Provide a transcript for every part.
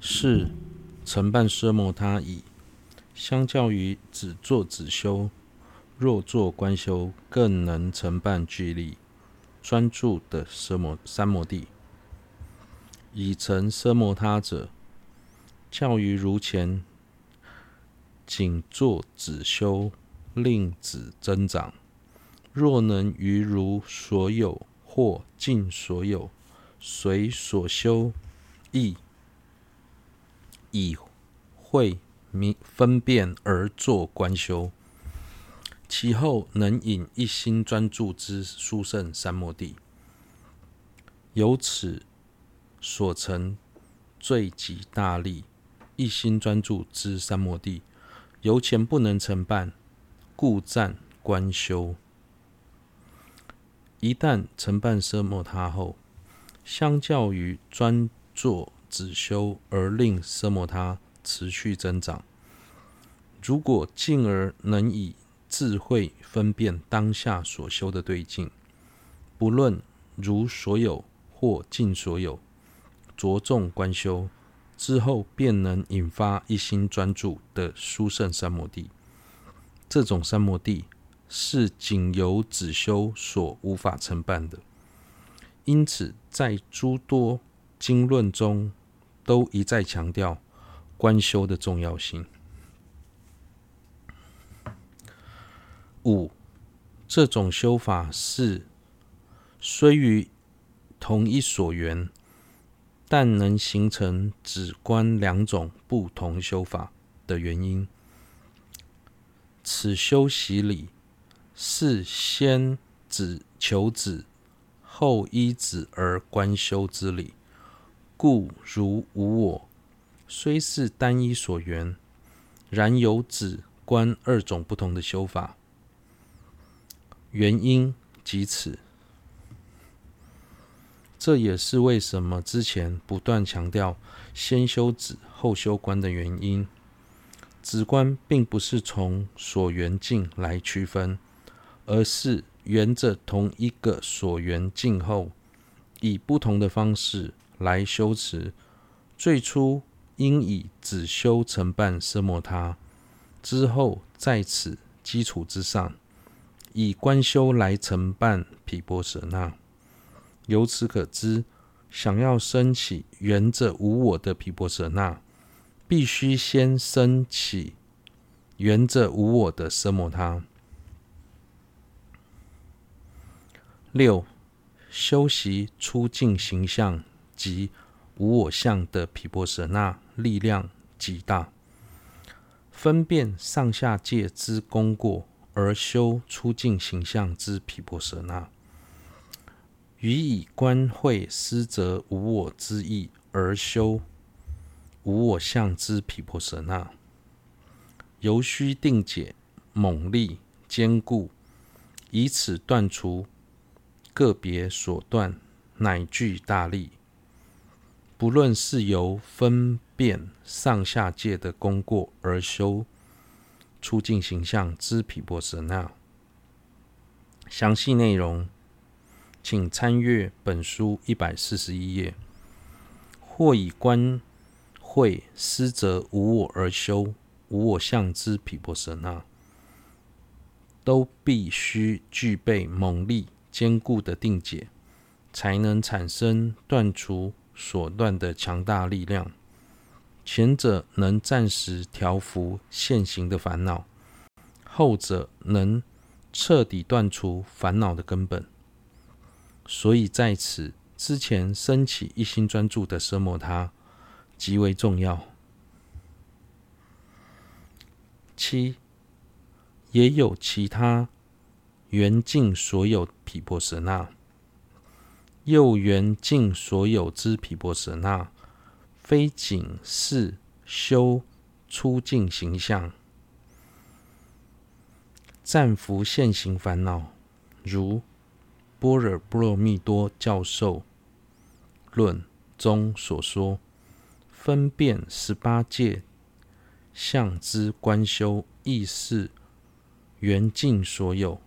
是承办奢摩他已，相较于只做止修，若做观修，更能承办具力专注的奢摩三摩地。已成奢摩他者，较于如前仅做止修，令止增长。若能于如所有或尽所有，随所修义，以慧明分辨而作观修，其后能引一心专注之殊胜三摩地，由此所成最极大利一心专注之三摩地，由前不能承办，故暂观修。一旦承办奢摩他后，相较于专做止修而令奢摩他持续增长。如果进而能以智慧分辨当下所修的对境，不论如所有或尽所有，着重观修之后，便能引发一心专注的殊胜三摩地。这种三摩地。是仅由止修所无法承办的，因此在诸多经论中都一再强调观修的重要性。五，这种修法是虽于同一所缘，但能形成止观两种不同修法的原因。此修习理。是先止求止，后依止而观修之理，故如无我，虽是单一所缘，然有止观二种不同的修法，原因即此。这也是为什么之前不断强调先修止后修观的原因。止观并不是从所缘境来区分。而是沿着同一个所缘境后，以不同的方式来修持。最初应以止修承办奢摩他，之后在此基础之上，以观修来承办毗婆舍那。由此可知，想要升起缘着无我的毗婆舍那，必须先升起缘着无我的奢摩他。六，修习出境形象及无我相的毗婆舍那力量极大，分辨上下界之功过而修出境形象之毗婆舍那，予以观慧施则无我之意而修无我相之毗婆舍那，尤须定解猛力坚固，以此断除。个别所断，乃具大利。不论是由分辨上下界的功过而修出境形象之毗婆舍那，详细内容请参阅本书一百四十一页。或以观慧思则无我而修无我相之毗婆舍那，都必须具备猛力。坚固的定解，才能产生断除所断的强大力量。前者能暂时调伏现行的烦恼，后者能彻底断除烦恼的根本。所以在此之前升起一心专注的奢摩他极为重要。七，也有其他。缘尽所有毗婆舍那，又缘尽所有之毗婆舍那，非仅是修出境形象，暂伏现行烦恼，如《般若波罗蜜多教授论》中所说，分辨十八界相之观修，亦是缘尽所有。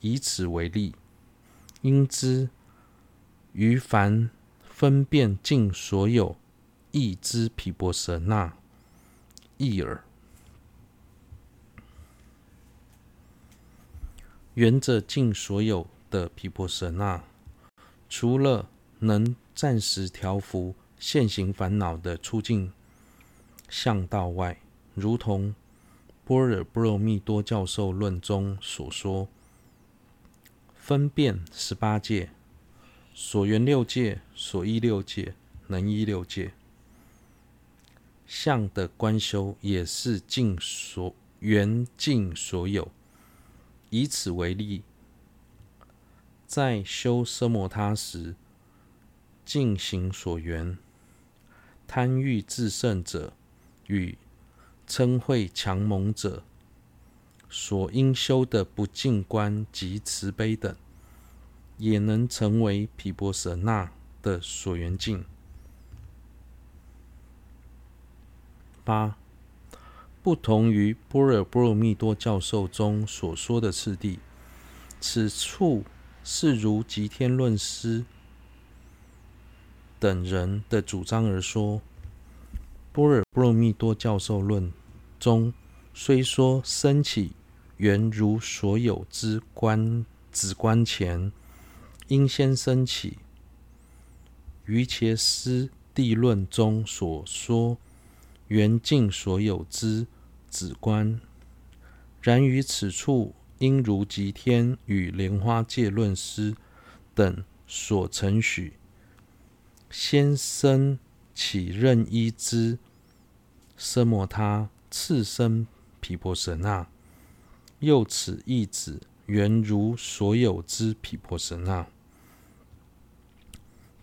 以此为例，应知于凡分辨尽所有义之毗婆舍那义耳。缘着尽所有的毗婆舍那，除了能暂时调伏现行烦恼的出境向道外，如同《般若波罗蜜多教授论》中所说，分辨十八界、所缘六界、所依六界、能依六界。相的观修，也是尽所缘尽所有。以此为例，在修奢摩他时，尽行所缘，贪欲自胜者与嗔慧强猛者所应修的不净观及慈悲等，也能成为毗婆舍那的所缘境。八。不同于《般若波罗蜜多教授》中所说的次第，此处是如寂天论师等人的主张而说。《般若波罗蜜多教授论》中虽说生起缘如所有之观止观前，应先生起瑜伽师地论中所说。缘尽所有之止观，然于此处应如寂天与莲花戒论师等所承许，先生起任依之奢摩他，次生毗婆舍那，又此一指缘如所有之毗婆舍那。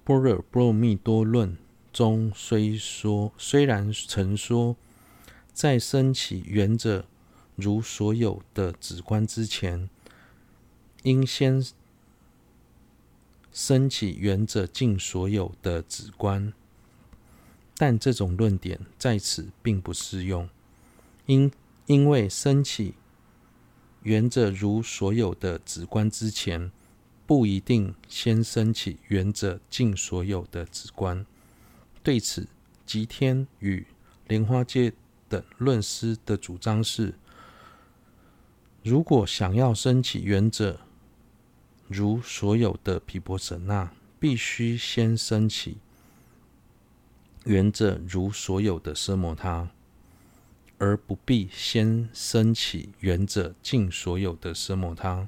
般若波罗蜜多论。中虽说，虽然曾说，在生起缘者如所有的止观之前，应先生起缘者尽所有的止观，但这种论点在此并不适用，因因为生起缘者如所有的止观之前，不一定先升起缘着尽所有的直观。对此，吉天与莲花戒等论师的主张是：如果想要升起缘着如所有的毗婆舍那，必须先升起缘着如所有的奢摩他，而不必先升起缘着尽所有的奢摩他。